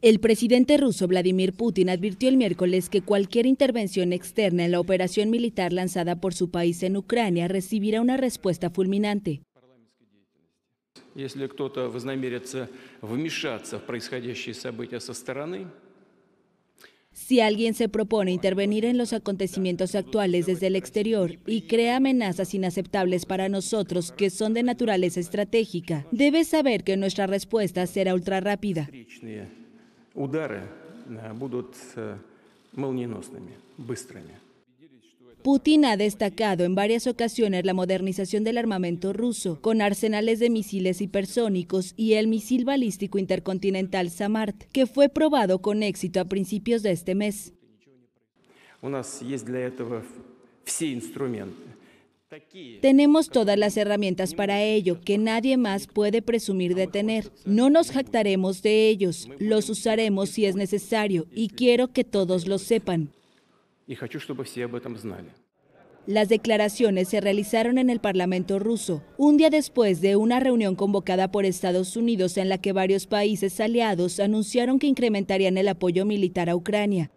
El presidente ruso Vladimir Putin advirtió el miércoles que cualquier intervención externa en la operación militar lanzada por su país en Ucrania recibirá una respuesta fulminante. Если кто-то вознамерится вмешаться в происходящие события со стороны, Si alguien se propone intervenir en los acontecimientos actuales desde el exterior y crea amenazas inaceptables para nosotros que son de naturaleza estratégica, debe saber que nuestra respuesta será ultra rápida. встречные удары э, будут э, молниеносными, быстрыми. Putin ha destacado en varias ocasiones la modernización del armamento ruso, con arsenales de misiles hipersónicos y el misil balístico intercontinental SAMART, que fue probado con éxito a principios de este mes. Tenemos todas las herramientas para ello que nadie más puede presumir de tener. No nos jactaremos de ellos, los usaremos si es necesario y quiero que todos lo sepan. и хочу, чтобы все об этом знали. Las declaraciones se realizaron en el Parlamento ruso, un día después de una reunión convocada por Estados Unidos en la que varios países aliados anunciaron que incrementarían el apoyo militar a Ucrania.